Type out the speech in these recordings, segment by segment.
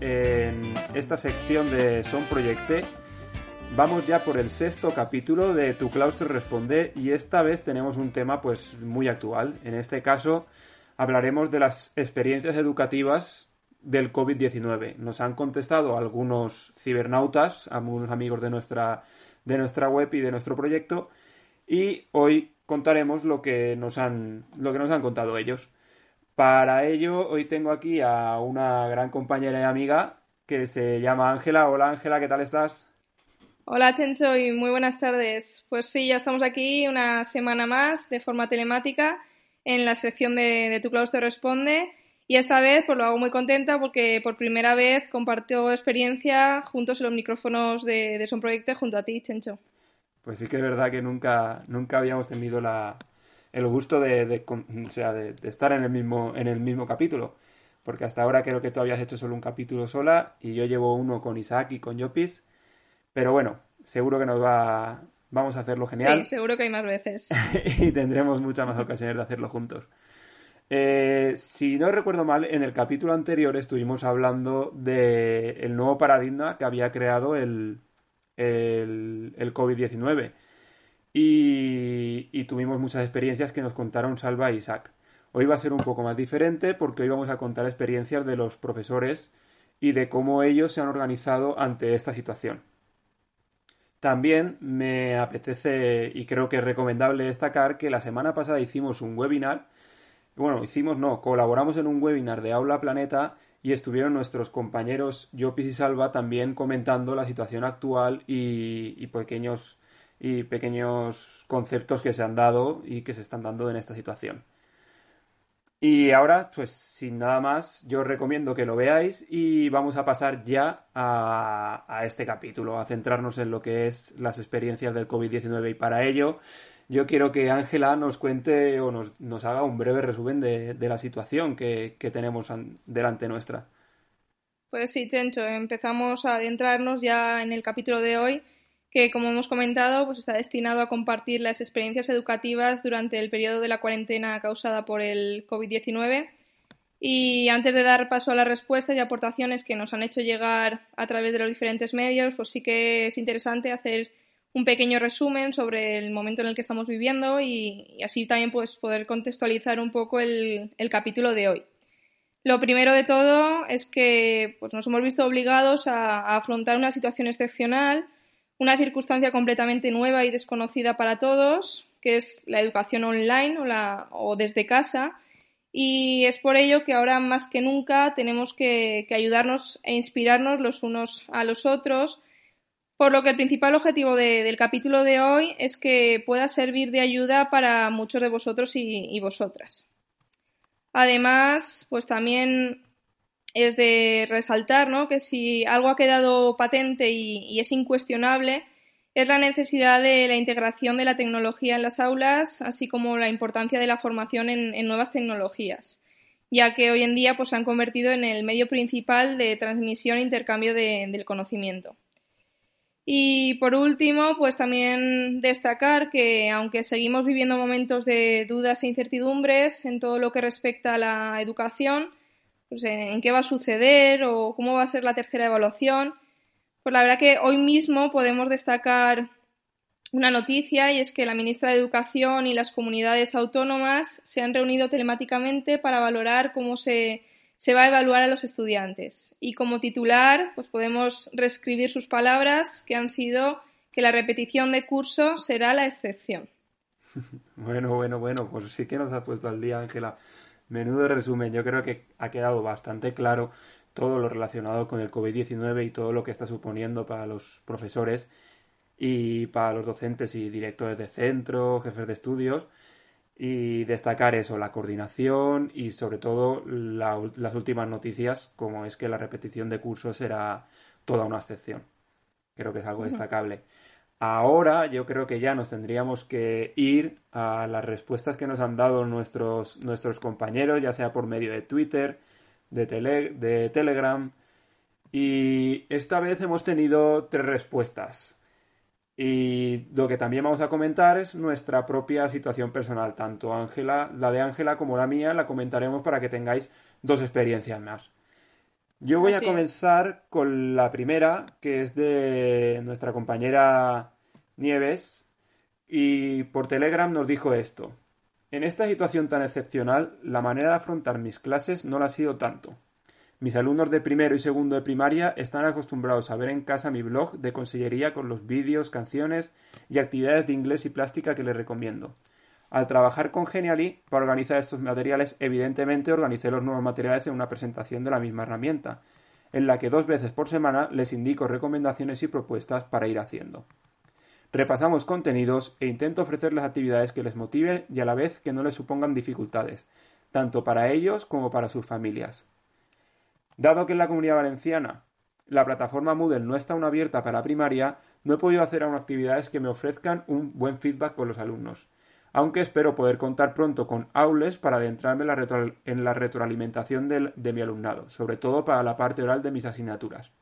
En esta sección de Son Proyecte. Vamos ya por el sexto capítulo de Tu Claustro Responde y esta vez tenemos un tema pues muy actual. En este caso hablaremos de las experiencias educativas del COVID-19. Nos han contestado algunos cibernautas, algunos amigos de nuestra, de nuestra web y de nuestro proyecto y hoy contaremos lo que nos han, lo que nos han contado ellos. Para ello, hoy tengo aquí a una gran compañera y amiga que se llama Ángela. Hola Ángela, ¿qué tal estás? Hola Chencho y muy buenas tardes. Pues sí, ya estamos aquí una semana más de forma telemática en la sección de, de Tu Claustro Responde y esta vez pues lo hago muy contenta porque por primera vez comparto experiencia juntos en los micrófonos de, de Son Proyecto junto a ti, Chencho. Pues sí que es verdad que nunca, nunca habíamos tenido la, el gusto de, de, o sea, de, de, estar en el, mismo, en el mismo capítulo. Porque hasta ahora creo que tú habías hecho solo un capítulo sola y yo llevo uno con Isaac y con Yopis. Pero bueno, seguro que nos va, vamos a hacerlo genial. Sí, seguro que hay más veces. y tendremos muchas más ocasiones de hacerlo juntos. Eh, si no recuerdo mal, en el capítulo anterior estuvimos hablando del el nuevo paradigma que había creado el, el, el COVID-19. Y, y, tuvimos muchas experiencias que nos contaron Salva e Isaac. Hoy va a ser un poco más diferente porque hoy vamos a contar experiencias de los profesores y de cómo ellos se han organizado ante esta situación. También me apetece y creo que es recomendable destacar que la semana pasada hicimos un webinar. Bueno, hicimos no, colaboramos en un webinar de Aula Planeta y estuvieron nuestros compañeros Yopis y Salva también comentando la situación actual y, y, pequeños y pequeños conceptos que se han dado y que se están dando en esta situación. Y ahora, pues sin nada más, yo os recomiendo que lo veáis y vamos a pasar ya a, a este capítulo, a centrarnos en lo que es las experiencias del COVID-19 y para ello yo quiero que Ángela nos cuente o nos, nos, haga un breve resumen de, de la situación que, que, tenemos delante nuestra. Pues sí, Chencho, empezamos a adentrarnos ya en el capítulo de hoy, que como hemos comentado, pues está destinado a compartir las experiencias educativas durante el periodo de la cuarentena causada por el COVID-19. Y antes de dar paso a las respuestas y aportaciones que nos han hecho llegar a través de los diferentes medios, pues sí que es interesante hacer un pequeño resumen sobre el momento en el que estamos viviendo y, así también pues, poder contextualizar un poco el, capítulo de hoy. Lo primero de todo es que pues, nos hemos visto obligados a, afrontar una situación excepcional, una circunstancia completamente nueva y desconocida para todos, que es la educación online o, la, o desde casa. Y es por ello que ahora más que nunca tenemos que, que ayudarnos e inspirarnos los unos a los otros, por lo que el principal objetivo de, del capítulo de hoy es que pueda servir de ayuda para muchos de vosotros y, y vosotras. Además, pues también es de resaltar ¿no? que si algo ha quedado patente y, es incuestionable es la necesidad de la integración de la tecnología en las aulas, así como la importancia de la formación en, en nuevas tecnologías, ya que hoy en día pues, se han convertido en el medio principal de transmisión e intercambio de, del conocimiento. Y por último, pues también destacar que aunque seguimos viviendo momentos de dudas e incertidumbres en todo lo que respecta a la educación, pues en qué va a suceder o cómo va a ser la tercera evaluación, Pues la verdad que hoy mismo podemos destacar una noticia y es que la ministra de Educación y las comunidades autónomas se han reunido telemáticamente para valorar cómo se, se va a evaluar a los estudiantes. Y como titular, pues podemos reescribir sus palabras, que han sido que la repetición de curso será la excepción. Bueno, bueno, bueno, pues sí que nos ha puesto al día, Ángela. Menudo resumen. Yo creo que ha quedado bastante claro todo lo relacionado con el COVID-19 y todo lo que está suponiendo para los profesores y para los docentes y directores de centro, jefes de estudios, y destacar eso, la coordinación y sobre todo las últimas noticias, como es que la repetición de cursos será toda una excepción. Creo que es algo destacable. Ahora yo creo que ya nos tendríamos que ir a las respuestas que nos han dado nuestros, nuestros compañeros, ya sea por medio de Twitter, de, de Telegram. Y esta vez hemos tenido tres respuestas. Y lo que también vamos a comentar es nuestra propia situación personal, tanto Ángela, la de Ángela como la mía, la comentaremos para que tengáis dos experiencias más. Yo voy a comenzar con la primera, que es de nuestra compañera Nieves, y por Telegram nos dijo esto. En esta situación tan excepcional, la manera de afrontar mis clases no la ha sido tanto. Mis alumnos de primero y segundo de primaria están acostumbrados a ver en casa mi blog de consellería con los vídeos, canciones y actividades de inglés y plástica que les recomiendo. Al trabajar con Genially para organizar estos materiales, evidentemente organicé los nuevos materiales en una presentación de la misma herramienta, en la que dos veces por semana les indico recomendaciones y propuestas para ir haciendo. Repasamos contenidos e intento ofrecerles actividades que les motiven y a la vez que no les supongan dificultades, tanto para ellos como para sus familias. Dado que en la comunidad valenciana la plataforma Moodle no está aún abierta para primaria, no he podido hacer aún actividades que me ofrezcan un buen feedback con los alumnos. Aunque espero poder contar pronto con Aules para adentrarme en la, retroalimentación de mi alumnado, sobre todo para la parte oral de mis asignaturas.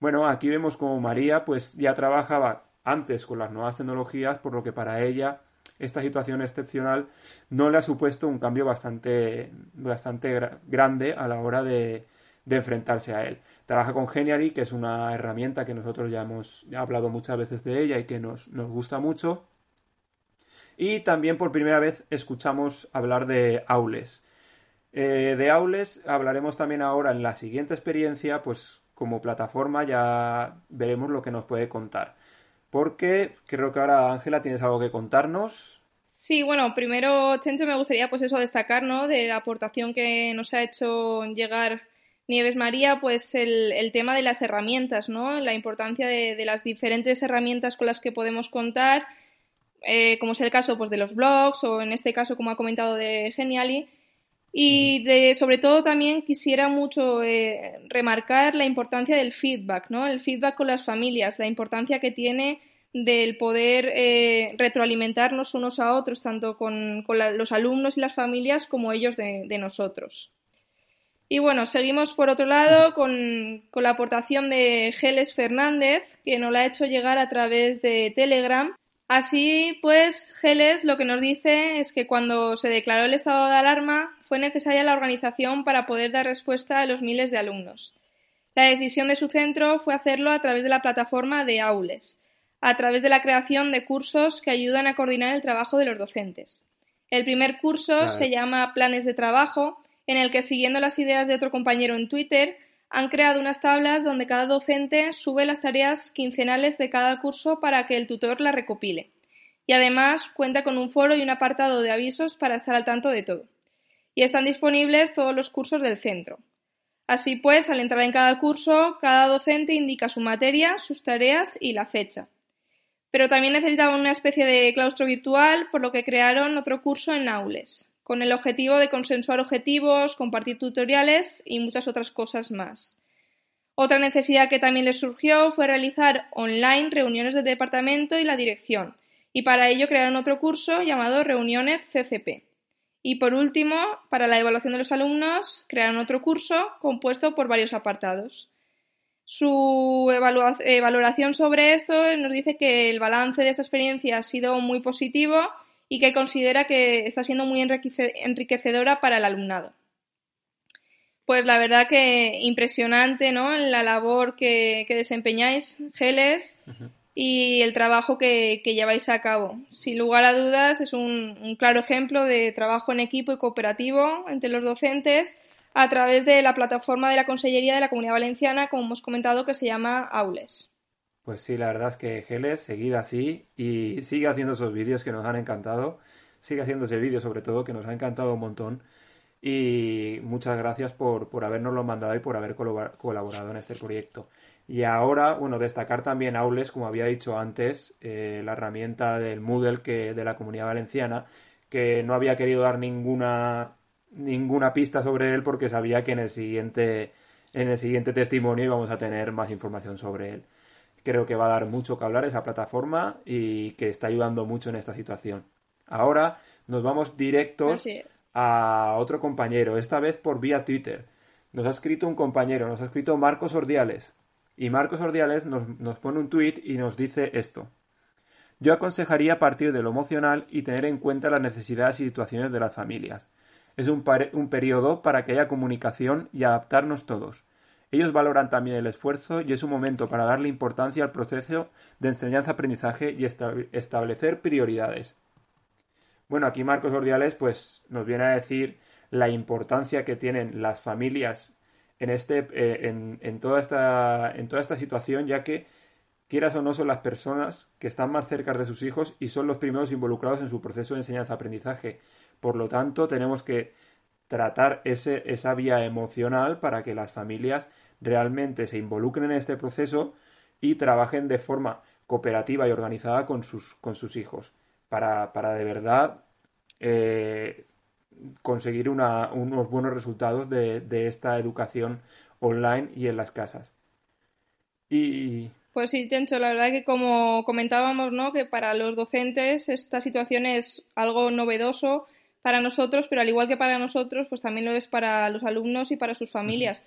Bueno, aquí vemos como María pues ya trabajaba antes con las nuevas tecnologías, por lo que para ella esta situación excepcional no le ha supuesto un cambio bastante, bastante grande a la hora de, enfrentarse a él. Trabaja con Genially, que es una herramienta que nosotros ya hemos hablado muchas veces de ella y que nos, gusta mucho. Y también por primera vez escuchamos hablar de Aules. Eh, de Aules hablaremos también ahora en la siguiente experiencia, pues como plataforma ya veremos lo que nos puede contar. Porque creo que ahora, Ángela, tienes algo que contarnos. Sí, bueno, primero, Chencho, me gustaría pues eso destacar, ¿no? De la aportación que nos ha hecho llegar Nieves María, pues el, tema de las herramientas, ¿no? La importancia de, las diferentes herramientas con las que podemos contar, eh, como es el caso pues, de los blogs o en este caso, como ha comentado, de Geniali. Y de, sobre todo también quisiera mucho eh, remarcar la importancia del feedback, ¿no? El feedback con las familias, la importancia que tiene del poder eh, retroalimentarnos unos a otros, tanto con, los alumnos y las familias como ellos de nosotros. Y bueno, seguimos por otro lado con, la aportación de Geles Fernández, que nos la ha hecho llegar a través de Telegram. Así pues, Geles lo que nos dice es que cuando se declaró el estado de alarma fue necesaria la organización para poder dar respuesta a los miles de alumnos. La decisión de su centro fue hacerlo a través de la plataforma de Aules, a través de la creación de cursos que ayudan a coordinar el trabajo de los docentes. El primer curso se llama Planes de Trabajo en el que, siguiendo las ideas de otro compañero en Twitter, han creado unas tablas donde cada docente sube las tareas quincenales de cada curso para que el tutor las recopile. Y además cuenta con un foro y un apartado de avisos para estar al tanto de todo. Y están disponibles todos los cursos del centro. Así pues, al entrar en cada curso, cada docente indica su materia, sus tareas y la fecha. Pero también necesitaban una especie de claustro virtual, por lo que crearon otro curso en Aules con el objetivo de consensuar objetivos, compartir tutoriales y muchas otras cosas más. Otra necesidad que también les surgió fue realizar online reuniones de departamento y la dirección, y para ello crearon otro curso llamado Reuniones CCP. Y por último, para la evaluación de los alumnos, crearon otro curso compuesto por varios apartados. Su valoración sobre esto nos dice que el balance de esta experiencia ha sido muy positivo y que considera que está siendo muy enriquecedora para el alumnado. Pues la verdad que impresionante, ¿no? La labor que, desempeñáis, Geles, y el trabajo que, lleváis a cabo. Sin lugar a dudas, es un, un, claro ejemplo de trabajo en equipo y cooperativo entre los docentes a través de la plataforma de la Consellería de la Comunidad Valenciana, como hemos comentado, que se llama Aules. Pues sí, la verdad es que Geles, seguida así y sigue haciendo esos vídeos que nos han encantado. Sigue haciendo ese vídeo sobre todo que nos ha encantado un montón y muchas gracias por, por habernoslo mandado y por haber colaborado en este proyecto. Y ahora, bueno, destacar también Aules, como había dicho antes, eh, la herramienta del Moodle que, de la comunidad valenciana, que no había querido dar ninguna, ninguna pista sobre él porque sabía que en el siguiente, en el siguiente testimonio íbamos a tener más información sobre él. Creo que va a dar mucho que hablar esa plataforma y que está ayudando mucho en esta situación. Ahora nos vamos directos a otro compañero, esta vez por vía Twitter. Nos ha escrito un compañero, nos ha escrito Marcos Ordiales. Y Marcos Ordiales nos, pone un tweet y nos dice esto. Yo aconsejaría partir de lo emocional y tener en cuenta las necesidades y situaciones de las familias. Es un, un periodo para que haya comunicación y adaptarnos todos. Ellos valoran también el esfuerzo y es un momento para darle importancia al proceso de enseñanza-aprendizaje y establecer prioridades. Bueno, aquí Marcos Ordiales pues nos viene a decir la importancia que tienen las familias en este eh, en, toda esta en toda esta situación ya que quieras o no son las personas que están más cerca de sus hijos y son los primeros involucrados en su proceso de enseñanza-aprendizaje. Por lo tanto, tenemos que tratar ese, esa vía emocional para que las familias realmente se involucren en este proceso y trabajen de forma cooperativa y organizada con sus, con sus hijos para, para de verdad eh, conseguir unos buenos resultados de, esta educación online y en las casas. Y... Pues sí, Tencho, la verdad que como comentábamos, ¿no? Que para los docentes esta situación es algo novedoso para nosotros, pero al igual que para nosotros, pues también lo es para los alumnos y para sus familias.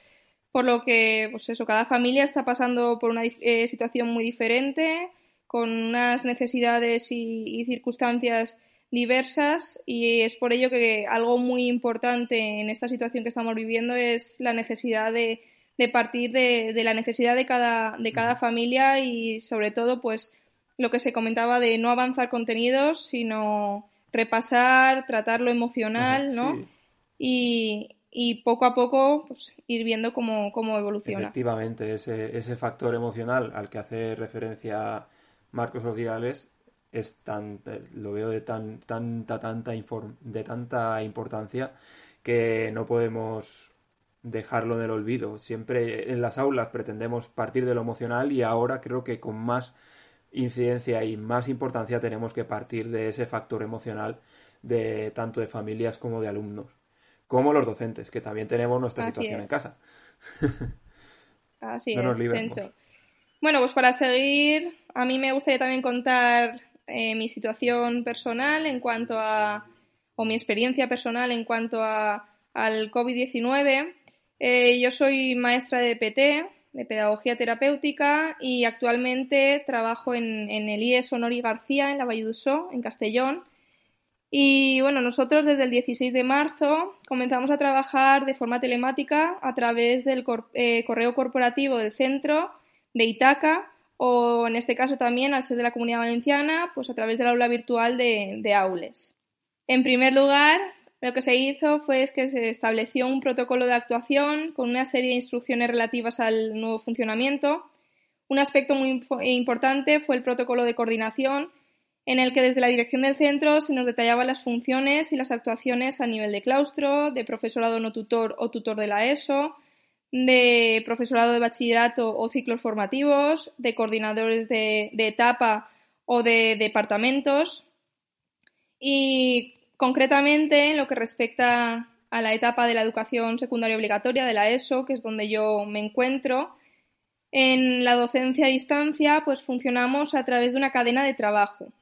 Por lo que, pues eso, cada familia está pasando por una eh, situación muy diferente, con unas necesidades y, circunstancias diversas y es por ello que algo muy importante en esta situación que estamos viviendo es la necesidad de, partir de, la necesidad de cada, de cada familia y sobre todo pues lo que se comentaba de no avanzar contenidos sino repasar, tratar lo emocional, ¿no? Y, poco a poco pues, ir viendo cómo, cómo evoluciona. Efectivamente, ese, ese factor emocional al que hace referencia marcos sociales es tan, lo veo de tan, tanta, tanta, de tanta importancia que no podemos dejarlo en el olvido. Siempre en las aulas pretendemos partir de lo emocional y ahora creo que con más incidencia y más importancia tenemos que partir de ese factor emocional de tanto de familias como de alumnos, como los docentes, que también tenemos nuestra situación en casa. Así es, Bueno, pues para seguir a mí me gustaría también contar eh, mi situación personal en cuanto a, o mi experiencia personal en cuanto a, al COVID-19. Eh, yo soy maestra de PT, de Pedagogía Terapéutica, y actualmente trabajo en, el IES Honori García, en la Valle en Castellón. Y bueno, nosotros desde el 16 de marzo comenzamos a trabajar de forma telemática a través del eh, correo corporativo del centro de Itaca o en este caso también, al ser de la Comunidad Valenciana, pues a través del aula virtual de, Aules. En primer lugar, lo que se hizo fue que se estableció un protocolo de actuación con una serie de instrucciones relativas al nuevo funcionamiento. Un aspecto muy importante fue el protocolo de coordinación, en el que desde la dirección del centro se nos detallaban las funciones y las actuaciones a nivel de claustro, de profesorado no tutor o tutor de la ESO, de profesorado de bachillerato o ciclos formativos, de coordinadores de, etapa o de departamentos. Y concretamente, en lo que respecta a la etapa de la educación secundaria obligatoria, de la ESO, que es donde yo me encuentro, en la docencia a distancia, pues funcionamos a través de una cadena de trabajo,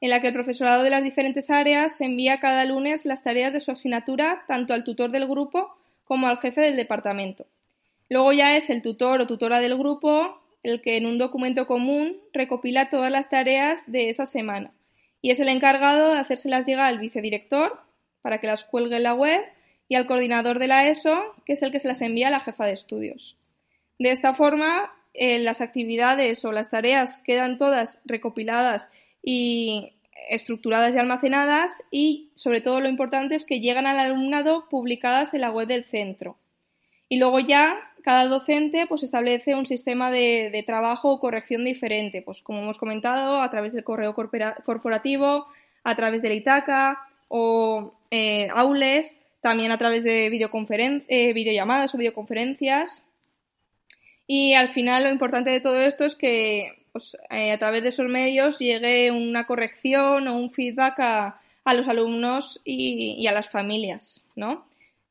en la que el profesorado de las diferentes áreas envía cada lunes las tareas de su asignatura tanto al tutor del grupo como al jefe del departamento. Luego ya es el tutor o tutora del grupo el que en un documento común recopila todas las tareas de esa semana y es el encargado de hacérselas llegar al vicedirector para que las cuelgue en la web y al coordinador de la ESO, que es el que se las envía a la jefa de estudios. De esta forma, eh, las actividades o las tareas quedan todas recopiladas y estructuradas y almacenadas y, sobre todo, lo importante es que llegan al alumnado publicadas en la web del centro. Y luego ya cada docente pues establece un sistema de, trabajo o corrección diferente, pues como hemos comentado, a través del correo corporativo, a través del Itaca o eh, Aules, también a través de eh, videollamadas o videoconferencias. Y al final lo importante de todo esto es que pues, eh, a través de esos medios llegue una corrección o un feedback a, los alumnos y, a las familias, ¿no?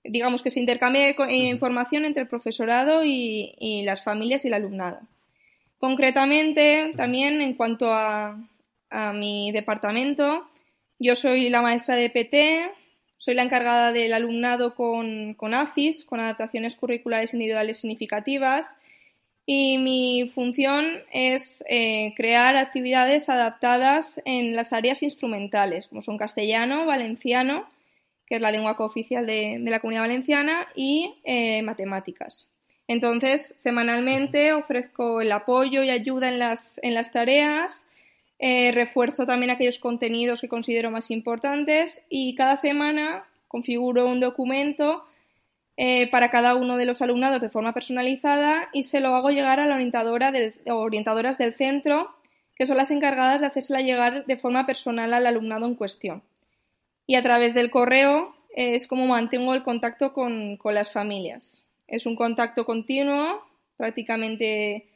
Digamos que se intercambie información entre el profesorado y, las familias y el alumnado. Concretamente, también en cuanto a, a mi departamento, yo soy la maestra de PT, soy la encargada del alumnado con, con ACIS, con adaptaciones curriculares individuales significativas, y mi función es eh, crear actividades adaptadas en las áreas instrumentales, como son castellano, valenciano, que es la lengua cooficial de, de la comunidad valenciana, y eh, matemáticas. Entonces, semanalmente ofrezco el apoyo y ayuda en las, en las tareas, eh, refuerzo también aquellos contenidos que considero más importantes y cada semana configuro un documento eh, para cada uno de los alumnados de forma personalizada y se lo hago llegar a la orientadora orientadoras del centro, que son las encargadas de hacérsela llegar de forma personal al alumnado en cuestión. Y a través del correo eh, es como mantengo el contacto con las familias. Es un contacto continuo, prácticamente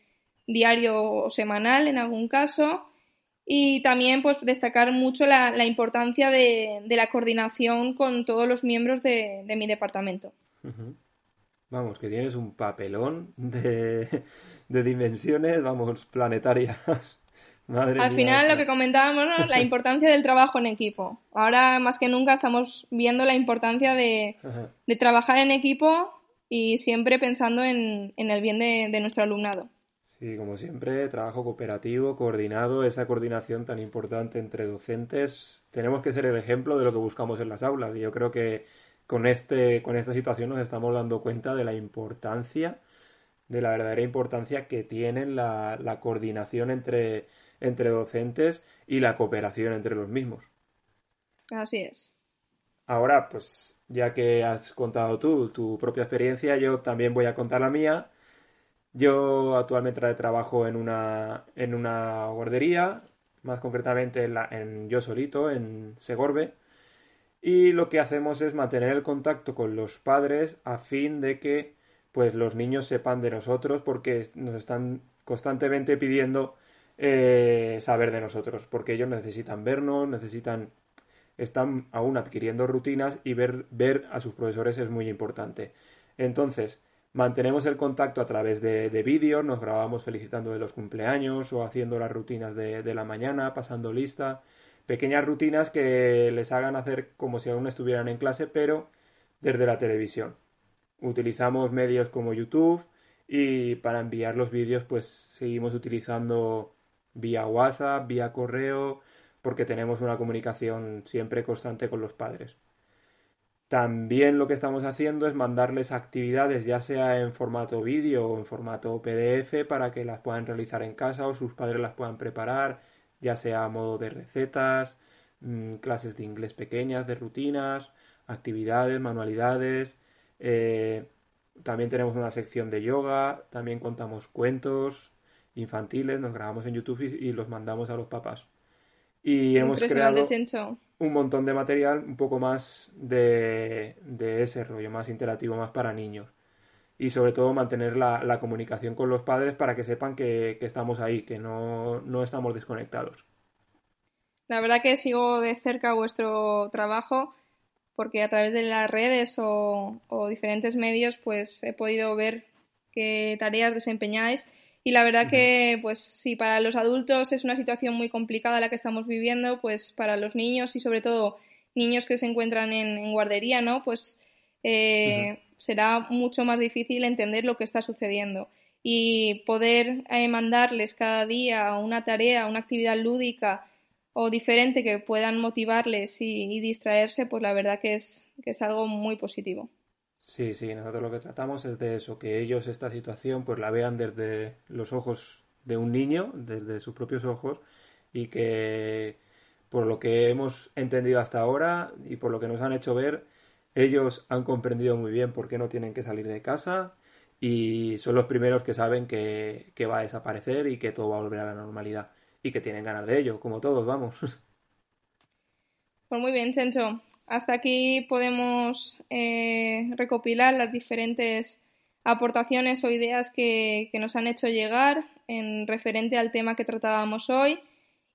diario o semanal en algún caso, y también pues destacar mucho la, importancia de, la coordinación con todos los miembros de, mi departamento. Vamos, que tienes un papelón de, dimensiones, vamos, planetarias. Madre Al final lo que comentábamos, la importancia del trabajo en equipo. Ahora más que nunca estamos viendo la importancia de, trabajar en equipo y siempre pensando en, el bien de nuestro alumnado. Sí, como siempre, trabajo cooperativo, coordinado, esa coordinación tan importante entre docentes. Tenemos que ser el ejemplo de lo que buscamos en las aulas. Y yo creo que con, este, con esta situación nos estamos dando cuenta de la importancia, de la verdadera importancia que tienen la, la coordinación entre, entre docentes y la cooperación entre los mismos. Así es. Ahora, pues ya que has contado tú tu propia experiencia, yo también voy a contar la mía yo actualmente trabajo en una, en una guardería, más concretamente en, en Yo Solito, en Segorbe, y lo que hacemos es mantener el contacto con los padres a fin de que pues los niños sepan de nosotros porque nos están constantemente pidiendo eh, saber de nosotros porque ellos necesitan vernos necesitan están aún adquiriendo rutinas y ver, ver a sus profesores es muy importante. Entonces Mantenemos el contacto a través de, vídeos, nos grabamos felicitando de los cumpleaños o haciendo las rutinas de, la mañana, pasando lista, pequeñas rutinas que les hagan hacer como si aún estuvieran en clase, pero desde la televisión. Utilizamos medios como YouTube y para enviar los vídeos pues seguimos utilizando vía WhatsApp, vía correo, porque tenemos una comunicación siempre constante con los padres. También lo que estamos haciendo es mandarles actividades ya sea en formato vídeo o en formato PDF para que las puedan realizar en casa o sus padres las puedan preparar, ya sea a modo de recetas, mm, clases de inglés pequeñas, de rutinas, actividades, manualidades. Eh, también tenemos una sección de yoga, también contamos cuentos infantiles, nos grabamos en YouTube y, los mandamos a los papás. Y hemos creado un montón de material un poco más de, ese rollo, más interactivo, más para niños. Y sobre todo mantener la, comunicación con los padres para que sepan que, estamos ahí, que no, estamos desconectados. La verdad que sigo de cerca vuestro trabajo porque a través de las redes o, o diferentes medios pues he podido ver qué tareas desempeñáis y la verdad que, pues si para los adultos es una situación muy complicada la que estamos viviendo, pues para los niños y sobre todo niños que se encuentran en, guardería, ¿no? Pues eh, será mucho más difícil entender lo que está sucediendo. Y poder eh, mandarles cada día una tarea, una actividad lúdica o diferente que puedan motivarles y, y distraerse, pues la verdad que es, que es algo muy positivo. Sí, sí, nosotros lo que tratamos es de eso, que ellos esta situación pues la vean desde los ojos de un niño, desde sus propios ojos, y que por lo que hemos entendido hasta ahora y por lo que nos han hecho ver, ellos han comprendido muy bien por qué no tienen que salir de casa y son los primeros que saben que, va a desaparecer y que todo va a volver a la normalidad y que tienen ganas de ello, como todos, vamos. Pues muy bien, Chencho. Hasta aquí podemos eh, recopilar las diferentes aportaciones o ideas que, nos han hecho llegar en referente al tema que tratábamos hoy.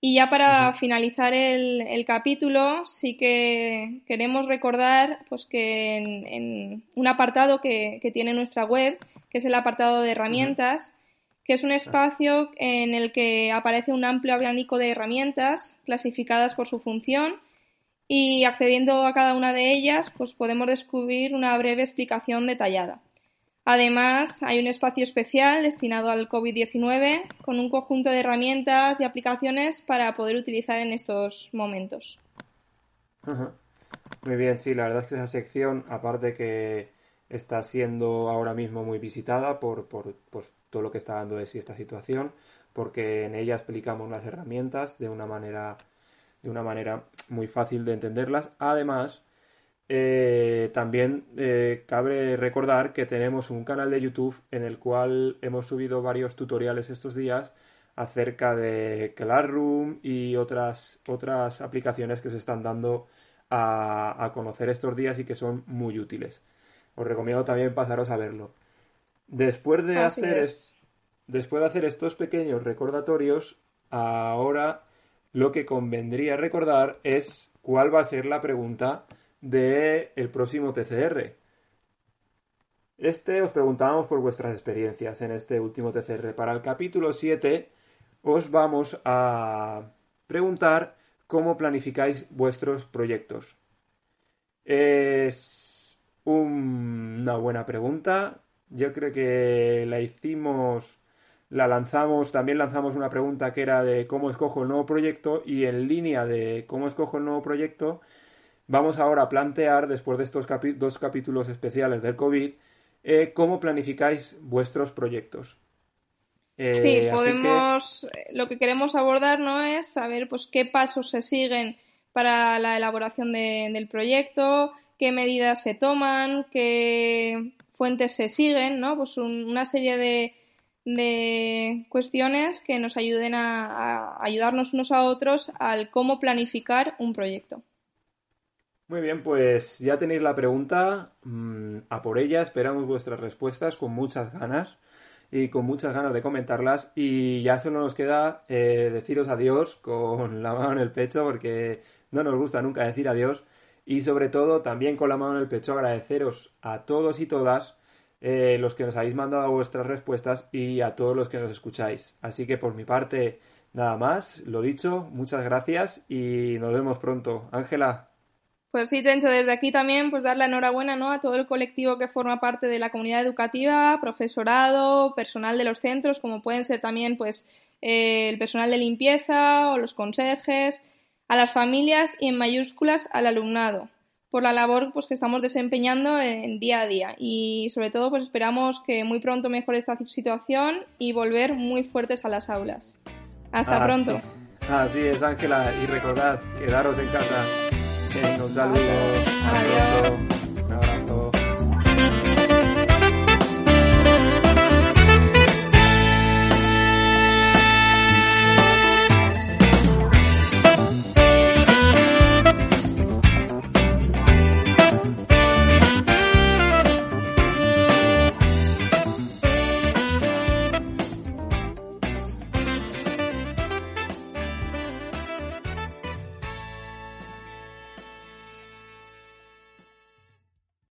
Y ya para finalizar el, capítulo, sí que queremos recordar pues, que en, un apartado que, tiene nuestra web, que es el apartado de herramientas, que es un espacio en el que aparece un amplio abanico de herramientas clasificadas por su función y accediendo a cada una de ellas pues podemos descubrir una breve explicación detallada. Además, hay un espacio especial destinado al COVID-19 con un conjunto de herramientas y aplicaciones para poder utilizar en estos momentos. Muy bien, sí, la verdad es que esa sección, aparte que está siendo ahora mismo muy visitada por, por pues, todo lo que está dando de sí esta situación, porque en ella explicamos las herramientas de una manera, de una manera muy fácil de entenderlas. Además, eh, también eh, cabe recordar que tenemos un canal de YouTube en el cual hemos subido varios tutoriales estos días acerca de Classroom y otras, otras aplicaciones que se están dando a, conocer estos días y que son muy útiles. Os recomiendo también pasaros a verlo. Después de, hacer, después de hacer estos pequeños recordatorios, ahora lo que convendría recordar es cuál va a ser la pregunta del el próximo TCR. Este os preguntábamos por vuestras experiencias en este último TCR. Para el capítulo 7 os vamos a preguntar cómo planificáis vuestros proyectos. Es una buena pregunta. Yo creo que la hicimos, la lanzamos, también lanzamos una pregunta que era de cómo escojo el nuevo proyecto y en línea de cómo escojo el nuevo proyecto Vamos ahora a plantear, después de estos dos capítulos especiales del COVID, eh, cómo planificáis vuestros proyectos. Eh, sí, podemos. Lo que queremos abordar no es saber pues qué pasos se siguen para la elaboración del proyecto, qué medidas se toman, qué fuentes se siguen, ¿no? Pues una serie de, de, cuestiones que nos ayuden a, a ayudarnos unos a otros al cómo planificar un proyecto. Muy bien, pues ya tenéis la pregunta. Mm, a por ella, esperamos vuestras respuestas con muchas ganas y con muchas ganas de comentarlas. Y ya solo nos queda eh, deciros adiós con la mano en el pecho porque no nos gusta nunca decir adiós. Y sobre todo, también con la mano en el pecho, agradeceros a todos y todas eh, los que nos habéis mandado vuestras respuestas y a todos los que nos escucháis. Así que por mi parte, nada más, lo dicho, muchas gracias y nos vemos pronto. Ángela. Pues sí, Tencho, desde aquí también pues dar la enhorabuena ¿no? a todo el colectivo que forma parte de la comunidad educativa, profesorado, personal de los centros, como pueden ser también pues eh, el personal de limpieza o los conserjes, a las familias y en mayúsculas al alumnado por la labor pues que estamos desempeñando en día a día y sobre todo pues esperamos que muy pronto mejore esta situación y volver muy fuertes a las aulas. Hasta pronto. Así es, Ángela, y recordad, quedaros en casa. Venga, un saludo. Adiós.